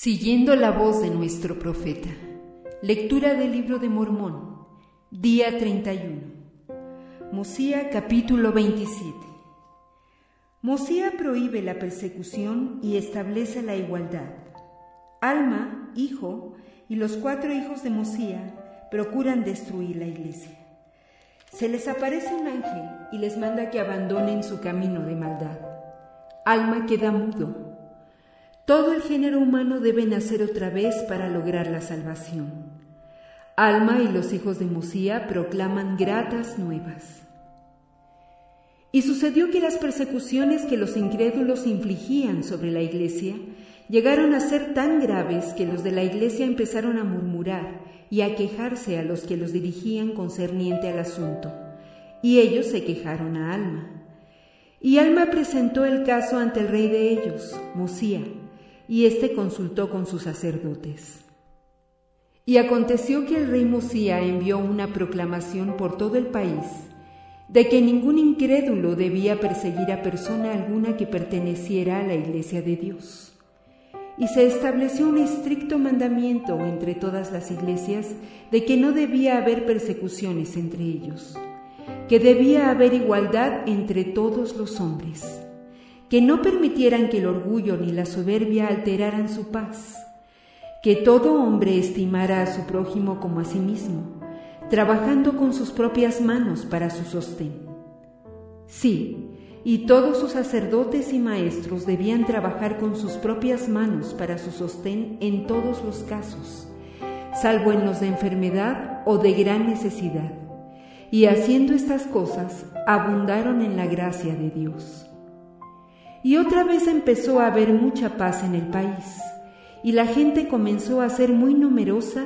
Siguiendo la voz de nuestro profeta. Lectura del libro de Mormón. Día 31. Mosía capítulo 27. Mosía prohíbe la persecución y establece la igualdad. Alma, hijo, y los cuatro hijos de Mosía procuran destruir la iglesia. Se les aparece un ángel y les manda que abandonen su camino de maldad. Alma queda mudo todo el género humano debe nacer otra vez para lograr la salvación. Alma y los hijos de Musía proclaman gratas nuevas. Y sucedió que las persecuciones que los incrédulos infligían sobre la iglesia llegaron a ser tan graves que los de la iglesia empezaron a murmurar y a quejarse a los que los dirigían concerniente al asunto. Y ellos se quejaron a Alma. Y Alma presentó el caso ante el rey de ellos, Musía, y éste consultó con sus sacerdotes. Y aconteció que el rey Mosía envió una proclamación por todo el país de que ningún incrédulo debía perseguir a persona alguna que perteneciera a la iglesia de Dios. Y se estableció un estricto mandamiento entre todas las iglesias de que no debía haber persecuciones entre ellos, que debía haber igualdad entre todos los hombres que no permitieran que el orgullo ni la soberbia alteraran su paz, que todo hombre estimara a su prójimo como a sí mismo, trabajando con sus propias manos para su sostén. Sí, y todos sus sacerdotes y maestros debían trabajar con sus propias manos para su sostén en todos los casos, salvo en los de enfermedad o de gran necesidad. Y haciendo estas cosas, abundaron en la gracia de Dios. Y otra vez empezó a haber mucha paz en el país, y la gente comenzó a ser muy numerosa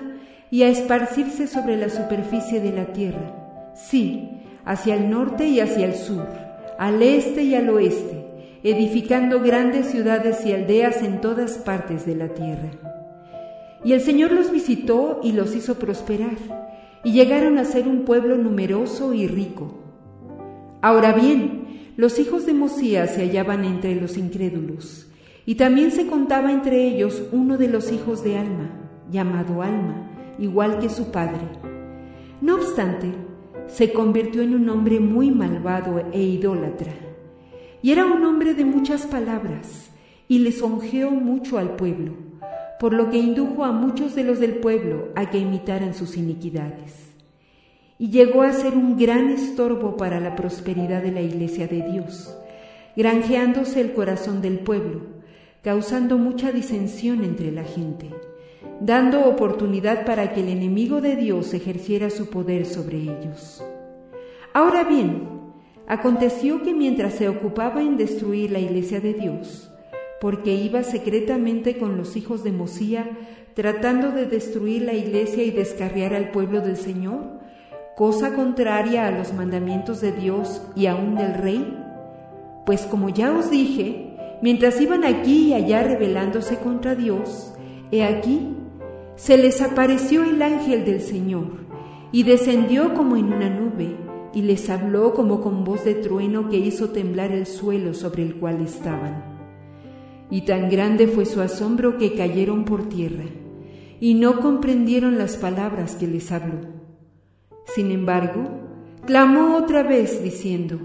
y a esparcirse sobre la superficie de la tierra, sí, hacia el norte y hacia el sur, al este y al oeste, edificando grandes ciudades y aldeas en todas partes de la tierra. Y el Señor los visitó y los hizo prosperar, y llegaron a ser un pueblo numeroso y rico. Ahora bien, los hijos de Mosías se hallaban entre los incrédulos, y también se contaba entre ellos uno de los hijos de Alma, llamado Alma, igual que su padre. No obstante, se convirtió en un hombre muy malvado e idólatra, y era un hombre de muchas palabras, y lisonjeó mucho al pueblo, por lo que indujo a muchos de los del pueblo a que imitaran sus iniquidades y llegó a ser un gran estorbo para la prosperidad de la iglesia de Dios, granjeándose el corazón del pueblo, causando mucha disensión entre la gente, dando oportunidad para que el enemigo de Dios ejerciera su poder sobre ellos. Ahora bien, aconteció que mientras se ocupaba en destruir la iglesia de Dios, porque iba secretamente con los hijos de Mosía tratando de destruir la iglesia y descarriar al pueblo del Señor, cosa contraria a los mandamientos de Dios y aún del rey? Pues como ya os dije, mientras iban aquí y allá rebelándose contra Dios, he aquí, se les apareció el ángel del Señor, y descendió como en una nube, y les habló como con voz de trueno que hizo temblar el suelo sobre el cual estaban. Y tan grande fue su asombro que cayeron por tierra, y no comprendieron las palabras que les habló. Sin embargo, clamó otra vez diciendo,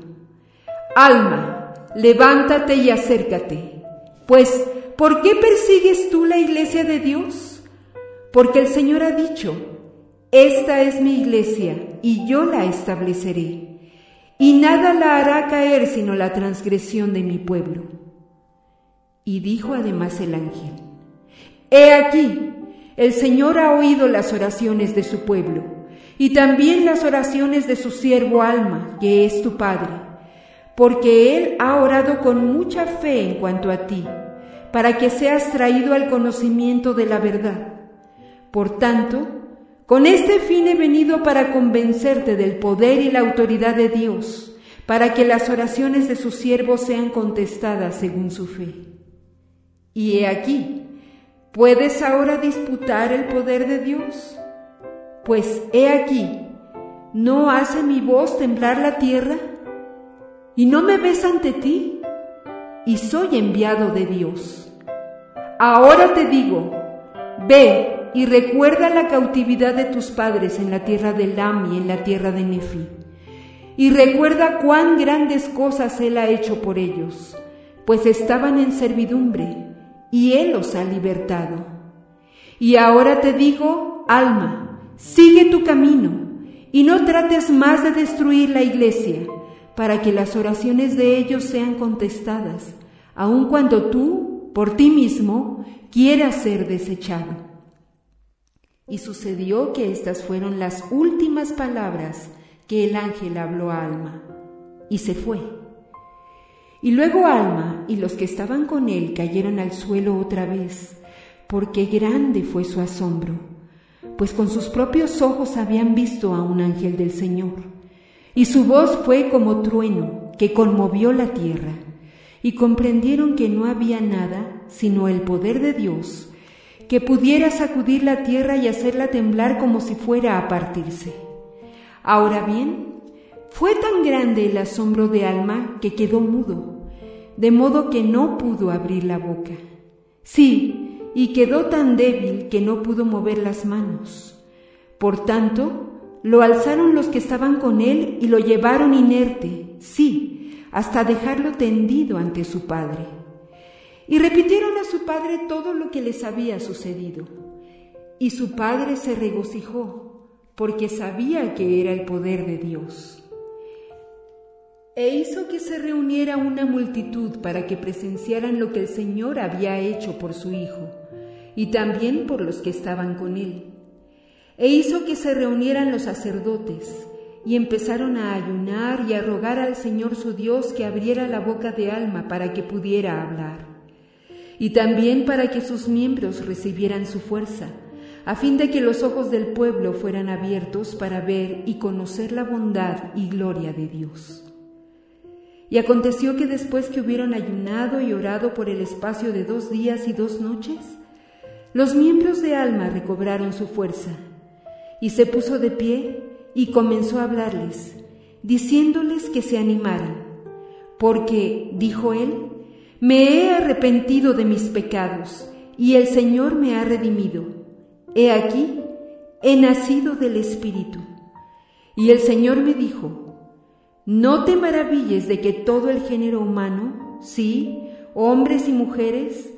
Alma, levántate y acércate, pues, ¿por qué persigues tú la iglesia de Dios? Porque el Señor ha dicho, esta es mi iglesia y yo la estableceré, y nada la hará caer sino la transgresión de mi pueblo. Y dijo además el ángel, He aquí, el Señor ha oído las oraciones de su pueblo y también las oraciones de su siervo Alma, que es tu Padre, porque Él ha orado con mucha fe en cuanto a ti, para que seas traído al conocimiento de la verdad. Por tanto, con este fin he venido para convencerte del poder y la autoridad de Dios, para que las oraciones de su siervo sean contestadas según su fe. Y he aquí, ¿puedes ahora disputar el poder de Dios? Pues he aquí, ¿no hace mi voz temblar la tierra? ¿Y no me ves ante ti? Y soy enviado de Dios. Ahora te digo, Ve y recuerda la cautividad de tus padres en la tierra de Lam y en la tierra de Nefi. Y recuerda cuán grandes cosas Él ha hecho por ellos, pues estaban en servidumbre, y Él los ha libertado. Y ahora te digo, alma, sigue tu camino, y no trates más de destruir la iglesia, para que las oraciones de ellos sean contestadas, aun cuando tú, por ti mismo, quieras ser desechado. Y sucedió que estas fueron las últimas palabras que el ángel habló a Alma, y se fue. Y luego Alma y los que estaban con él cayeron al suelo otra vez, porque grande fue su asombro, pues con sus propios ojos habían visto a un ángel del Señor, y su voz fue como trueno que conmovió la tierra, y comprendieron que no había nada sino el poder de Dios, que pudiera sacudir la tierra y hacerla temblar como si fuera a partirse. Ahora bien, fue tan grande el asombro de Alma que quedó mudo, de modo que no pudo abrir la boca. Sí, y quedó tan débil que no pudo mover las manos. Por tanto, lo alzaron los que estaban con él y lo llevaron inerte, sí, hasta dejarlo tendido ante su padre y repitieron a su padre todo lo que les había sucedido. Y su padre se regocijó, porque sabía que era el poder de Dios. E hizo que se reuniera una multitud para que presenciaran lo que el Señor había hecho por su Hijo, y también por los que estaban con él. E hizo que se reunieran los sacerdotes, y empezaron a ayunar y a rogar al Señor su Dios que abriera la boca de alma para que pudiera hablar y también para que sus miembros recibieran su fuerza, a fin de que los ojos del pueblo fueran abiertos para ver y conocer la bondad y gloria de Dios. Y aconteció que después que hubieron ayunado y orado por el espacio de dos días y dos noches, los miembros de Alma recobraron su fuerza, y se puso de pie y comenzó a hablarles, diciéndoles que se animaran, porque, dijo él, me he arrepentido de mis pecados y el Señor me ha redimido. He aquí, he nacido del Espíritu. Y el Señor me dijo, no te maravilles de que todo el género humano, sí, hombres y mujeres,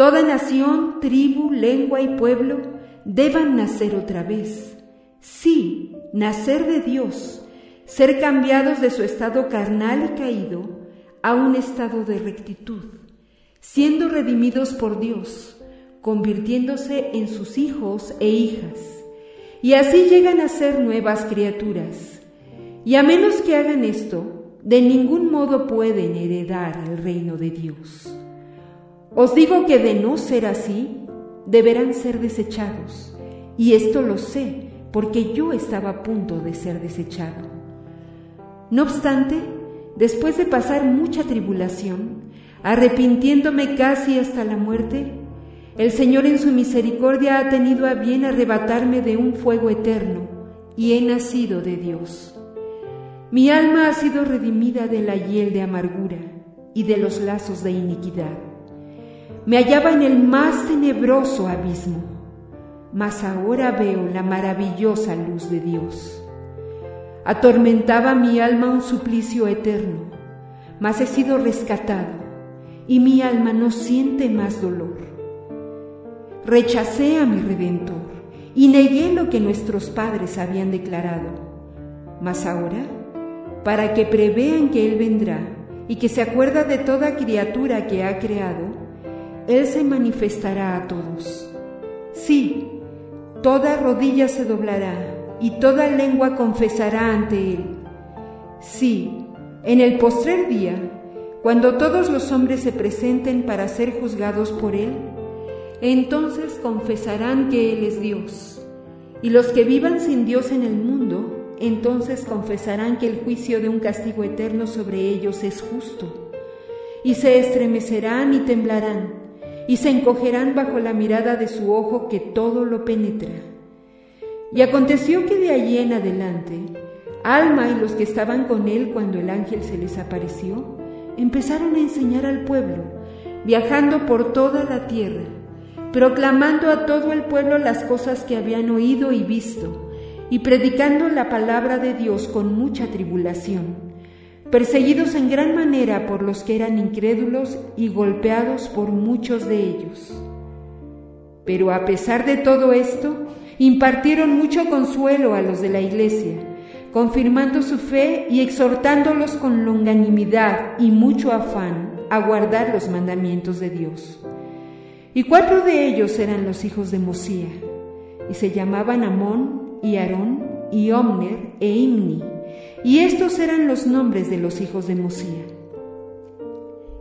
toda nación, tribu, lengua y pueblo, deban nacer otra vez. Sí, nacer de Dios, ser cambiados de su estado carnal y caído a un estado de rectitud, siendo redimidos por Dios, convirtiéndose en sus hijos e hijas, y así llegan a ser nuevas criaturas. Y a menos que hagan esto, de ningún modo pueden heredar el reino de Dios. Os digo que de no ser así, deberán ser desechados, y esto lo sé, porque yo estaba a punto de ser desechado. No obstante, después de pasar mucha tribulación, arrepintiéndome casi hasta la muerte, el Señor en su misericordia ha tenido a bien arrebatarme de un fuego eterno y he nacido de Dios. Mi alma ha sido redimida de la hiel de amargura y de los lazos de iniquidad. Me hallaba en el más tenebroso abismo, mas ahora veo la maravillosa luz de Dios. Atormentaba mi alma un suplicio eterno, mas he sido rescatado y mi alma no siente más dolor. Rechacé a mi Redentor y negué lo que nuestros padres habían declarado. Mas ahora, para que prevean que Él vendrá y que se acuerda de toda criatura que ha creado, Él se manifestará a todos. Sí, toda rodilla se doblará y toda lengua confesará ante él. Sí, en el postrer día, cuando todos los hombres se presenten para ser juzgados por él, entonces confesarán que él es Dios. Y los que vivan sin Dios en el mundo, entonces confesarán que el juicio de un castigo eterno sobre ellos es justo. Y se estremecerán y temblarán, y se encogerán bajo la mirada de su ojo que todo lo penetra. Y aconteció que de allí en adelante, Alma y los que estaban con él cuando el ángel se les apareció, empezaron a enseñar al pueblo, viajando por toda la tierra, proclamando a todo el pueblo las cosas que habían oído y visto, y predicando la palabra de Dios con mucha tribulación, perseguidos en gran manera por los que eran incrédulos y golpeados por muchos de ellos. Pero a pesar de todo esto, impartieron mucho consuelo a los de la iglesia, confirmando su fe y exhortándolos con longanimidad y mucho afán a guardar los mandamientos de Dios. Y cuatro de ellos eran los hijos de Mosía, y se llamaban Amón, y Aarón, y Omner, e Imni, y estos eran los nombres de los hijos de Mosía.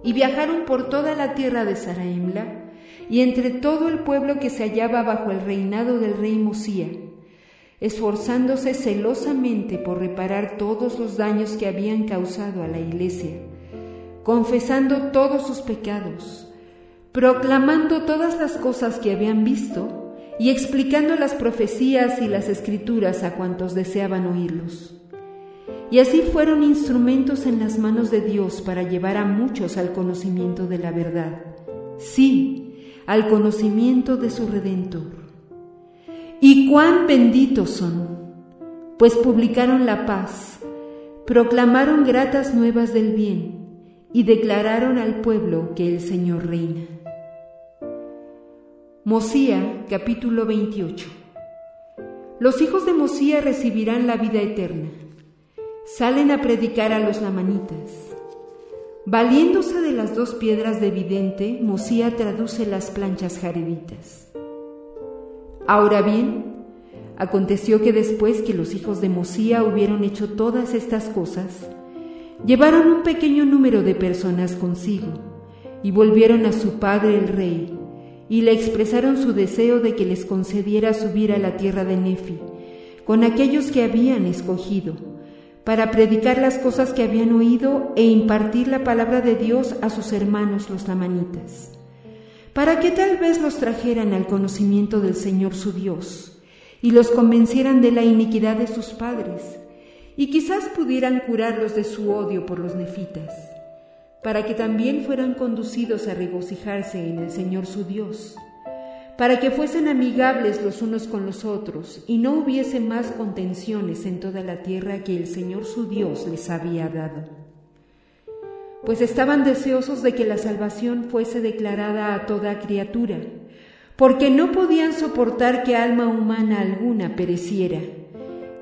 Y viajaron por toda la tierra de Saraemla, y entre todo el pueblo que se hallaba bajo el reinado del rey Mosía, esforzándose celosamente por reparar todos los daños que habían causado a la iglesia, confesando todos sus pecados, proclamando todas las cosas que habían visto y explicando las profecías y las escrituras a cuantos deseaban oírlos. Y así fueron instrumentos en las manos de Dios para llevar a muchos al conocimiento de la verdad. Sí, al conocimiento de su Redentor. Y cuán benditos son, pues publicaron la paz, proclamaron gratas nuevas del bien y declararon al pueblo que el Señor reina. Mosía capítulo 28 Los hijos de Mosía recibirán la vida eterna. Salen a predicar a los lamanitas. Valiéndose de las dos piedras de vidente, Mosía traduce las planchas jarebitas. Ahora bien, aconteció que después que los hijos de Mosía hubieron hecho todas estas cosas, llevaron un pequeño número de personas consigo y volvieron a su padre el rey y le expresaron su deseo de que les concediera subir a la tierra de Nefi, con aquellos que habían escogido, para predicar las cosas que habían oído e impartir la palabra de Dios a sus hermanos los lamanitas, para que tal vez los trajeran al conocimiento del Señor su Dios, y los convencieran de la iniquidad de sus padres, y quizás pudieran curarlos de su odio por los nefitas para que también fueran conducidos a regocijarse en el Señor su Dios, para que fuesen amigables los unos con los otros y no hubiese más contenciones en toda la tierra que el Señor su Dios les había dado. Pues estaban deseosos de que la salvación fuese declarada a toda criatura, porque no podían soportar que alma humana alguna pereciera.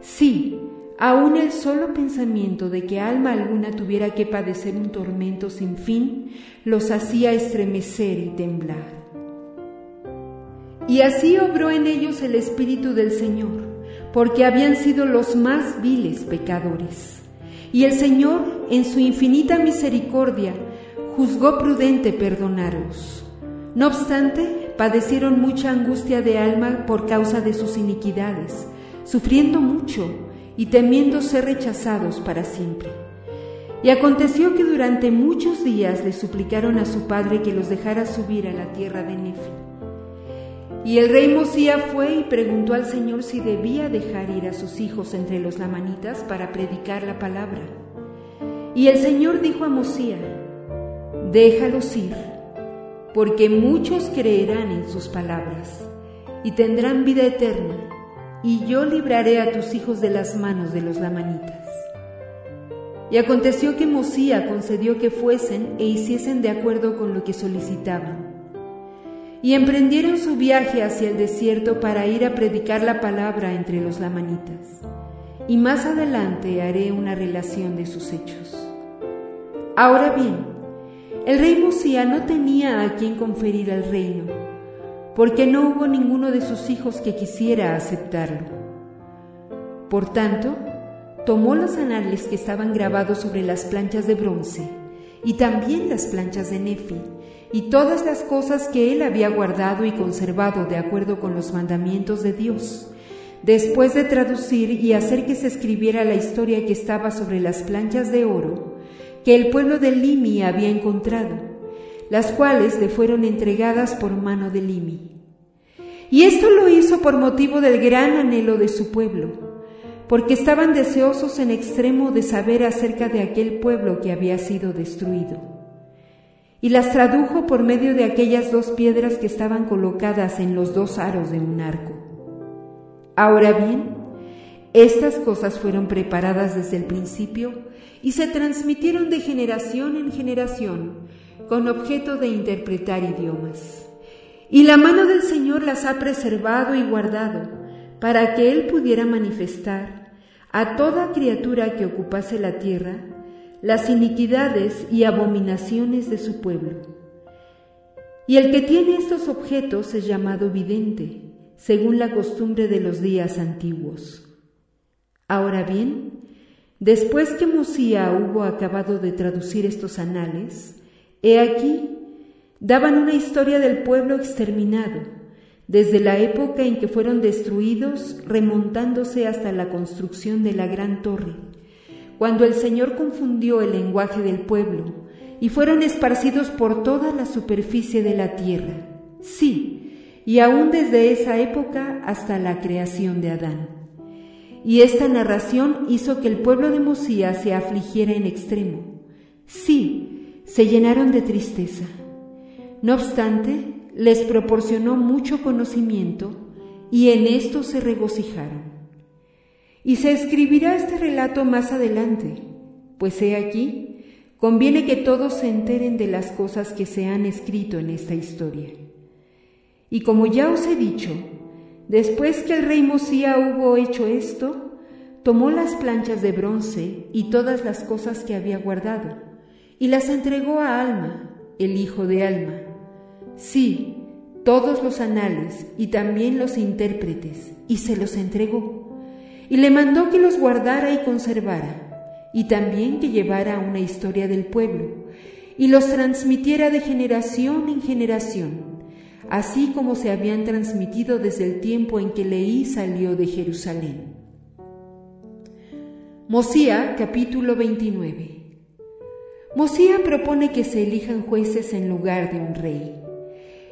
Sí, Aún el solo pensamiento de que alma alguna tuviera que padecer un tormento sin fin los hacía estremecer y temblar. Y así obró en ellos el Espíritu del Señor, porque habían sido los más viles pecadores. Y el Señor, en su infinita misericordia, juzgó prudente perdonarlos. No obstante, padecieron mucha angustia de alma por causa de sus iniquidades, sufriendo mucho y temiendo ser rechazados para siempre. Y aconteció que durante muchos días le suplicaron a su padre que los dejara subir a la tierra de Nefi. Y el rey Mosía fue y preguntó al Señor si debía dejar ir a sus hijos entre los lamanitas para predicar la palabra. Y el Señor dijo a Mosía, déjalos ir, porque muchos creerán en sus palabras y tendrán vida eterna y yo libraré a tus hijos de las manos de los lamanitas. Y aconteció que Mosía concedió que fuesen e hiciesen de acuerdo con lo que solicitaban. Y emprendieron su viaje hacia el desierto para ir a predicar la palabra entre los lamanitas. Y más adelante haré una relación de sus hechos. Ahora bien, el rey Mosía no tenía a quien conferir el reino porque no hubo ninguno de sus hijos que quisiera aceptarlo. Por tanto, tomó los anales que estaban grabados sobre las planchas de bronce, y también las planchas de Nefi, y todas las cosas que él había guardado y conservado de acuerdo con los mandamientos de Dios, después de traducir y hacer que se escribiera la historia que estaba sobre las planchas de oro que el pueblo de Limi había encontrado, las cuales le fueron entregadas por mano de Limi. Y esto lo hizo por motivo del gran anhelo de su pueblo, porque estaban deseosos en extremo de saber acerca de aquel pueblo que había sido destruido. Y las tradujo por medio de aquellas dos piedras que estaban colocadas en los dos aros de un arco. Ahora bien, estas cosas fueron preparadas desde el principio y se transmitieron de generación en generación con objeto de interpretar idiomas. Y la mano del Señor las ha preservado y guardado para que Él pudiera manifestar a toda criatura que ocupase la tierra las iniquidades y abominaciones de su pueblo. Y el que tiene estos objetos es llamado vidente, según la costumbre de los días antiguos. Ahora bien, después que Mosía hubo acabado de traducir estos anales, he aquí, daban una historia del pueblo exterminado, desde la época en que fueron destruidos, remontándose hasta la construcción de la gran torre cuando el Señor confundió el lenguaje del pueblo y fueron esparcidos por toda la superficie de la tierra. Sí, y aún desde esa época hasta la creación de Adán. Y esta narración hizo que el pueblo de Mosía se afligiera en extremo. Sí, se llenaron de tristeza. No obstante, les proporcionó mucho conocimiento y en esto se regocijaron. Y se escribirá este relato más adelante, pues he aquí, conviene que todos se enteren de las cosas que se han escrito en esta historia. Y como ya os he dicho, después que el rey Mosía hubo hecho esto, tomó las planchas de bronce y todas las cosas que había guardado, y las entregó a Alma, el hijo de Alma. Sí, todos los anales y también los intérpretes, y se los entregó y le mandó que los guardara y conservara, y también que llevara una historia del pueblo, y los transmitiera de generación en generación, así como se habían transmitido desde el tiempo en que Leí salió de Jerusalén. Mosía capítulo 29 Mosía propone que se elijan jueces en lugar de un rey.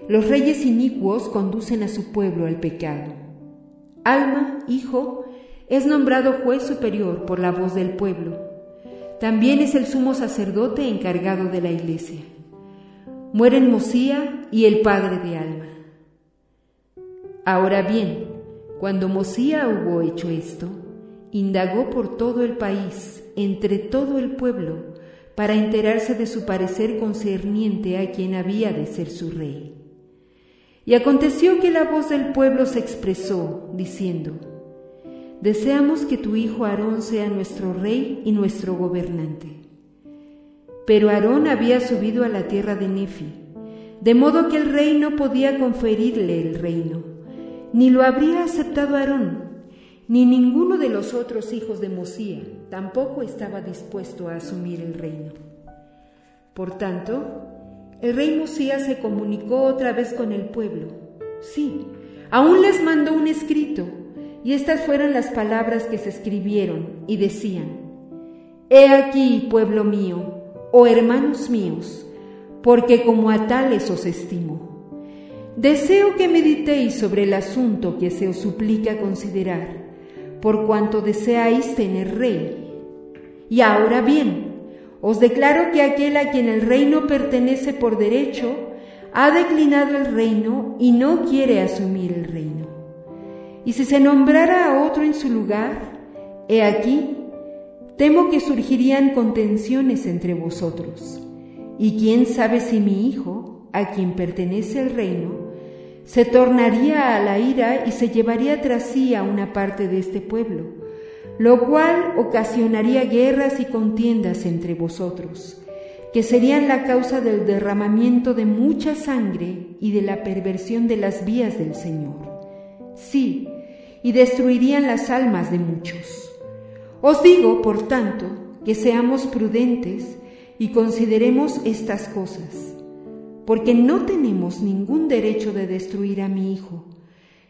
Los reyes inicuos conducen a su pueblo al pecado. Alma, hijo, es nombrado juez superior por la voz del pueblo. También es el sumo sacerdote encargado de la iglesia. Mueren Mosía y el padre de Alma. Ahora bien, cuando Mosía hubo hecho esto, indagó por todo el país, entre todo el pueblo, para enterarse de su parecer concerniente a quien había de ser su rey. Y aconteció que la voz del pueblo se expresó, diciendo, deseamos que tu hijo Aarón sea nuestro rey y nuestro gobernante. Pero Aarón había subido a la tierra de Nefi, de modo que el rey no podía conferirle el reino, ni lo habría aceptado Aarón, ni ninguno de los otros hijos de Mosía tampoco estaba dispuesto a asumir el reino. Por tanto, el rey Mosía se comunicó otra vez con el pueblo. Sí, aún les mandó un escrito y estas fueron las palabras que se escribieron y decían, He aquí, pueblo mío, oh hermanos míos, porque como a tales os estimo. Deseo que meditéis sobre el asunto que se os suplica considerar, por cuanto deseáis tener rey. Y ahora bien, os declaro que aquel a quien el reino pertenece por derecho, ha declinado el reino y no quiere asumir el reino. Y si se nombrara a otro en su lugar, he aquí, temo que surgirían contenciones entre vosotros. Y quién sabe si mi hijo, a quien pertenece el reino, se tornaría a la ira y se llevaría tras sí a una parte de este pueblo, lo cual ocasionaría guerras y contiendas entre vosotros, que serían la causa del derramamiento de mucha sangre y de la perversión de las vías del Señor. Sí, y destruirían las almas de muchos. Os digo, por tanto, que seamos prudentes y consideremos estas cosas, porque no tenemos ningún derecho de destruir a mi hijo,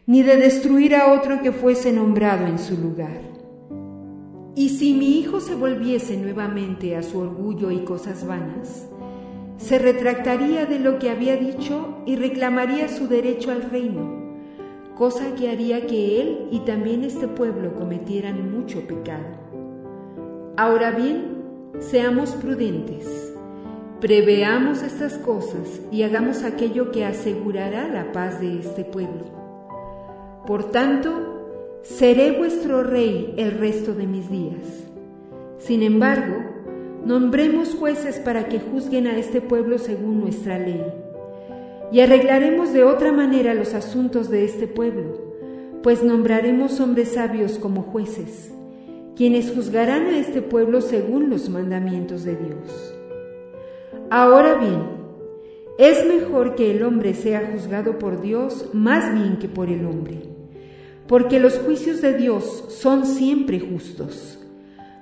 ni de destruir a otro que fuese nombrado en su lugar. Y si mi hijo se volviese nuevamente a su orgullo y cosas vanas, se retractaría de lo que había dicho y reclamaría su derecho al reino cosa que haría que él y también este pueblo cometieran mucho pecado. Ahora bien, seamos prudentes, Preveamos estas cosas y hagamos aquello que asegurará la paz de este pueblo. Por tanto, seré vuestro rey el resto de mis días. Sin embargo, nombremos jueces para que juzguen a este pueblo según nuestra ley. Y arreglaremos de otra manera los asuntos de este pueblo, pues nombraremos hombres sabios como jueces, quienes juzgarán a este pueblo según los mandamientos de Dios. Ahora bien, es mejor que el hombre sea juzgado por Dios más bien que por el hombre, porque los juicios de Dios son siempre justos,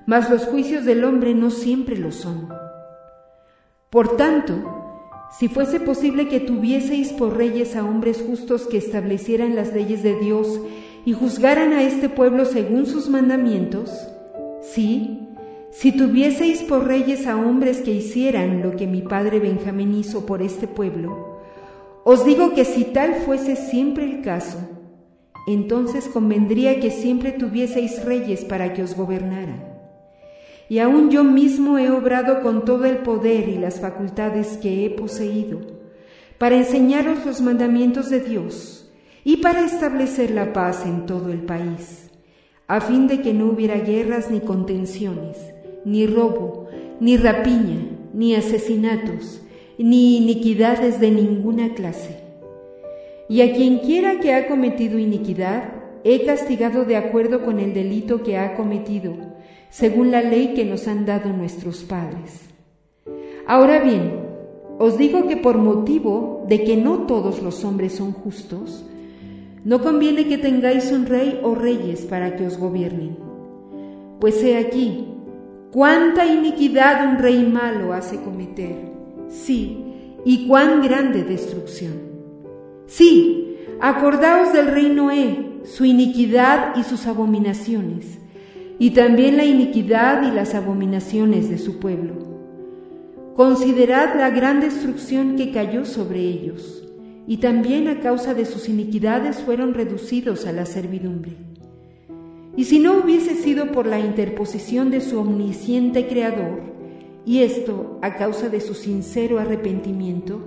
mas los juicios del hombre no siempre lo son. Por tanto, si fuese posible que tuvieseis por reyes a hombres justos que establecieran las leyes de Dios y juzgaran a este pueblo según sus mandamientos, sí, si tuvieseis por reyes a hombres que hicieran lo que mi padre Benjamín hizo por este pueblo, os digo que si tal fuese siempre el caso, entonces convendría que siempre tuvieseis reyes para que os gobernaran. Y aún yo mismo he obrado con todo el poder y las facultades que he poseído, para enseñaros los mandamientos de Dios y para establecer la paz en todo el país, a fin de que no hubiera guerras ni contenciones ni robo, ni rapiña, ni asesinatos, ni iniquidades de ninguna clase. Y a quien quiera que ha cometido iniquidad, he castigado de acuerdo con el delito que ha cometido, según la ley que nos han dado nuestros padres. Ahora bien, os digo que por motivo de que no todos los hombres son justos, no conviene que tengáis un rey o reyes para que os gobiernen. Pues he aquí, cuánta iniquidad un rey malo hace cometer, sí, y cuán grande destrucción. Sí, acordaos del rey Noé, su iniquidad y sus abominaciones, y también la iniquidad y las abominaciones de su pueblo. Considerad la gran destrucción que cayó sobre ellos, y también a causa de sus iniquidades fueron reducidos a la servidumbre. Y si no hubiese sido por la interposición de su omnisciente Creador, y esto a causa de su sincero arrepentimiento,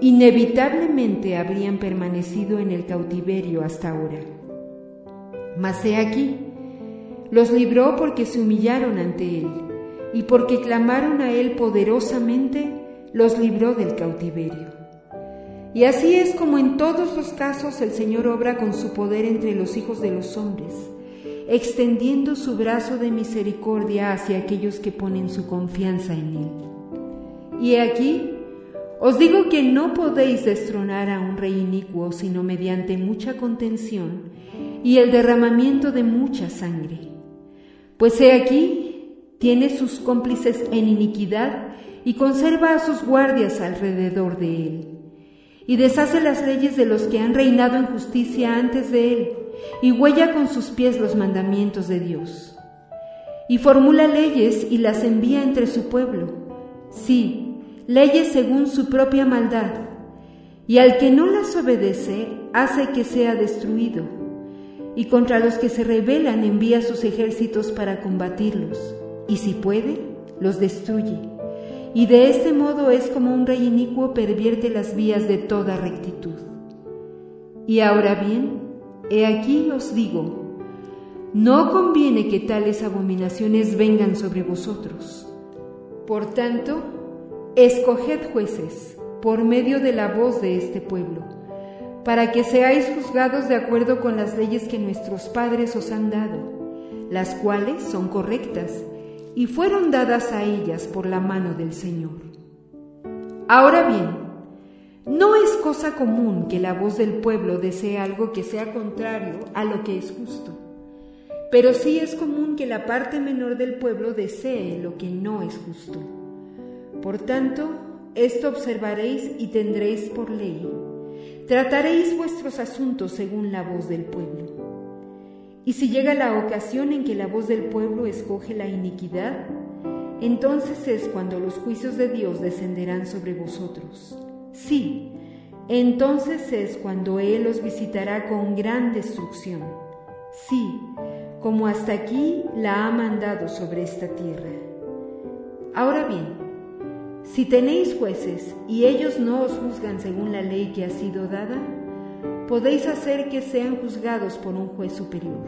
inevitablemente habrían permanecido en el cautiverio hasta ahora. Mas he aquí, los libró porque se humillaron ante Él, y porque clamaron a Él poderosamente, los libró del cautiverio. Y así es como en todos los casos el Señor obra con su poder entre los hijos de los hombres extendiendo su brazo de misericordia hacia aquellos que ponen su confianza en Él. Y aquí os digo que no podéis destronar a un rey inicuo sino mediante mucha contención y el derramamiento de mucha sangre. Pues he aquí, tiene sus cómplices en iniquidad y conserva a sus guardias alrededor de él. Y deshace las leyes de los que han reinado en justicia antes de él y huella con sus pies los mandamientos de Dios. Y formula leyes y las envía entre su pueblo. Sí, leyes según su propia maldad. Y al que no las obedece, hace que sea destruido. Y contra los que se rebelan envía sus ejércitos para combatirlos. Y si puede, los destruye. Y de este modo es como un rey inicuo pervierte las vías de toda rectitud. Y ahora bien, He aquí os digo, no conviene que tales abominaciones vengan sobre vosotros. Por tanto, escoged jueces por medio de la voz de este pueblo, para que seáis juzgados de acuerdo con las leyes que nuestros padres os han dado, las cuales son correctas y fueron dadas a ellas por la mano del Señor. Ahora bien, no es cosa común que la voz del pueblo desee algo que sea contrario a lo que es justo, pero sí es común que la parte menor del pueblo desee lo que no es justo. Por tanto, esto observaréis y tendréis por ley. Trataréis vuestros asuntos según la voz del pueblo. Y si llega la ocasión en que la voz del pueblo escoge la iniquidad, entonces es cuando los juicios de Dios descenderán sobre vosotros. Sí, entonces es cuando Él os visitará con gran destrucción. Sí, como hasta aquí la ha mandado sobre esta tierra. Ahora bien, Si tenéis jueces y ellos no os juzgan según la ley que ha sido dada, podéis hacer que sean juzgados por un juez superior.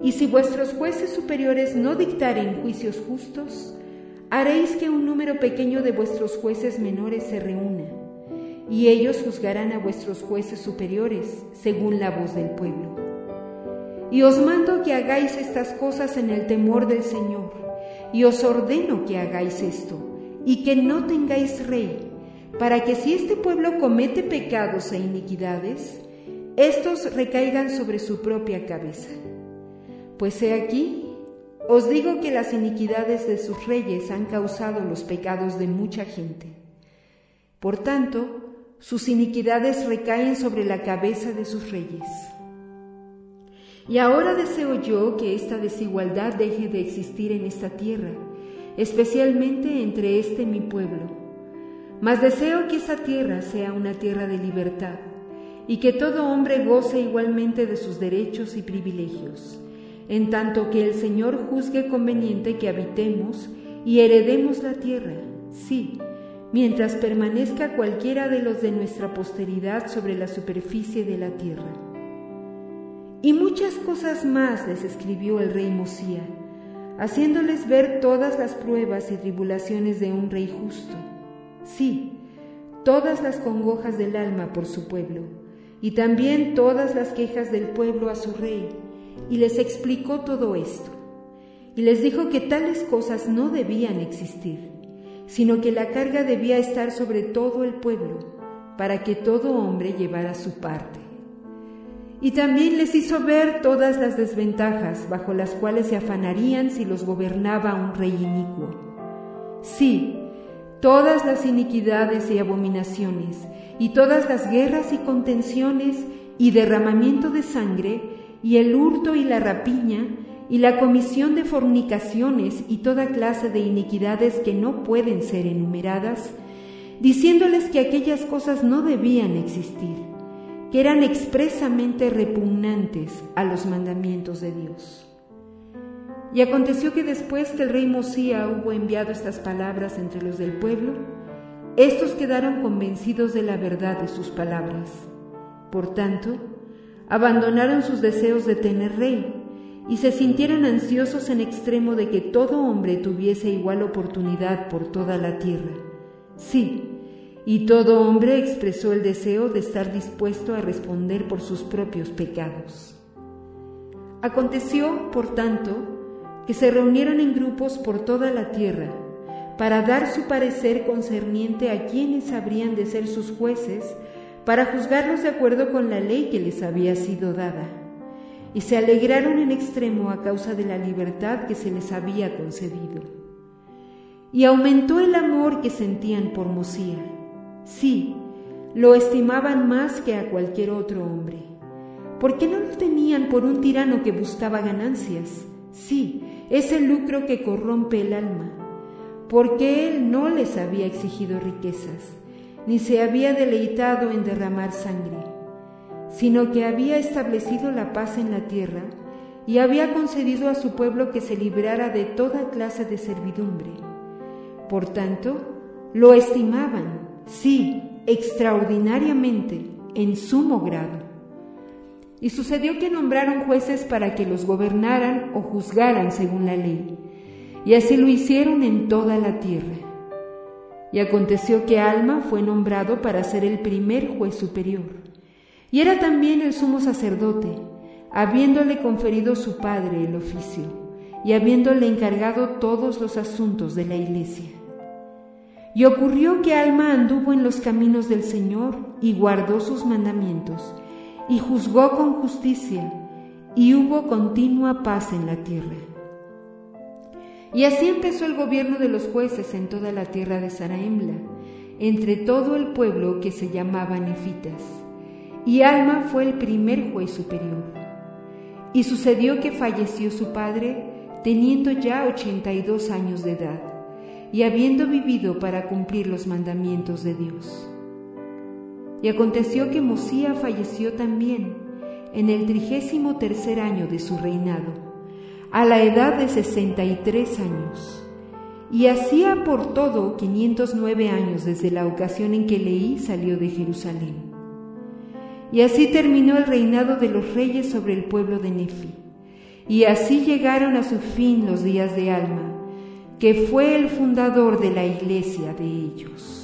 Y si vuestros jueces superiores no dictaren juicios justos, haréis que un número pequeño de vuestros jueces menores se reúna, y ellos juzgarán a vuestros jueces superiores según la voz del pueblo. Y os mando que hagáis estas cosas en el temor del Señor, y os ordeno que hagáis esto, y que no tengáis rey, para que si este pueblo comete pecados e iniquidades, estos recaigan sobre su propia cabeza. Pues he aquí, os digo que las iniquidades de sus reyes han causado los pecados de mucha gente. Por tanto, sus iniquidades recaen sobre la cabeza de sus reyes. Y ahora deseo yo que esta desigualdad deje de existir en esta tierra, especialmente entre este mi pueblo. Mas deseo que esa tierra sea una tierra de libertad y que todo hombre goce igualmente de sus derechos y privilegios, en tanto que el Señor juzgue conveniente que habitemos y heredemos la tierra, sí, mientras permanezca cualquiera de los de nuestra posteridad sobre la superficie de la tierra. Y muchas cosas más les escribió el rey Mosía, haciéndoles ver todas las pruebas y tribulaciones de un rey justo. Sí, todas las congojas del alma por su pueblo, y también todas las quejas del pueblo a su rey, y les explicó todo esto. Y les dijo que tales cosas no debían existir, sino que la carga debía estar sobre todo el pueblo, para que todo hombre llevara su parte. Y también les hizo ver todas las desventajas bajo las cuales se afanarían si los gobernaba un rey inicuo. Sí, todas las iniquidades y abominaciones, y todas las guerras y contenciones, y derramamiento de sangre, y el hurto y la rapiña, y la comisión de fornicaciones y toda clase de iniquidades que no pueden ser enumeradas, diciéndoles que aquellas cosas no debían existir que eran expresamente repugnantes a los mandamientos de Dios. Y aconteció que después que el rey Mosía hubo enviado estas palabras entre los del pueblo, estos quedaron convencidos de la verdad de sus palabras. Por tanto, abandonaron sus deseos de tener rey y se sintieron ansiosos en extremo de que todo hombre tuviese igual oportunidad por toda la tierra. Sí, y todo hombre expresó el deseo de estar dispuesto a responder por sus propios pecados. Aconteció, por tanto, que se reunieron en grupos por toda la tierra para dar su parecer concerniente a quienes habrían de ser sus jueces, para juzgarlos de acuerdo con la ley que les había sido dada. Y se alegraron en extremo a causa de la libertad que se les había concedido. Y aumentó el amor que sentían por Mosía Sí, lo estimaban más que a cualquier otro hombre. ¿Por qué no lo tenían por un tirano que buscaba ganancias? Sí, ese lucro que corrompe el alma. Porque él no les había exigido riquezas, ni se había deleitado en derramar sangre, sino que había establecido la paz en la tierra y había concedido a su pueblo que se librara de toda clase de servidumbre. Por tanto, lo estimaban sí, extraordinariamente, en sumo grado. Y sucedió que nombraron jueces para que los gobernaran o juzgaran según la ley, y así lo hicieron en toda la tierra. Y aconteció que Alma fue nombrado para ser el primer juez superior, y era también el sumo sacerdote, habiéndole conferido su padre el oficio, y habiéndole encargado todos los asuntos de la iglesia. Y ocurrió que Alma anduvo en los caminos del Señor y guardó sus mandamientos, y juzgó con justicia, y hubo continua paz en la tierra. Y así empezó el gobierno de los jueces en toda la tierra de Saraemla, entre todo el pueblo que se llamaba Nefitas. Y Alma fue el primer juez superior. Y sucedió que falleció su padre, teniendo ya ochenta y dos años de edad y habiendo vivido para cumplir los mandamientos de Dios. Y aconteció que Mosía falleció también en el trigésimo tercer año de su reinado, a la edad de sesenta y tres años, Y hacía por todo 509 años desde la ocasión en que Leí salió de Jerusalén. Y así terminó el reinado de los reyes sobre el pueblo de Nefi. Y así llegaron a su fin los días de Alma, que fue el fundador de la iglesia de ellos.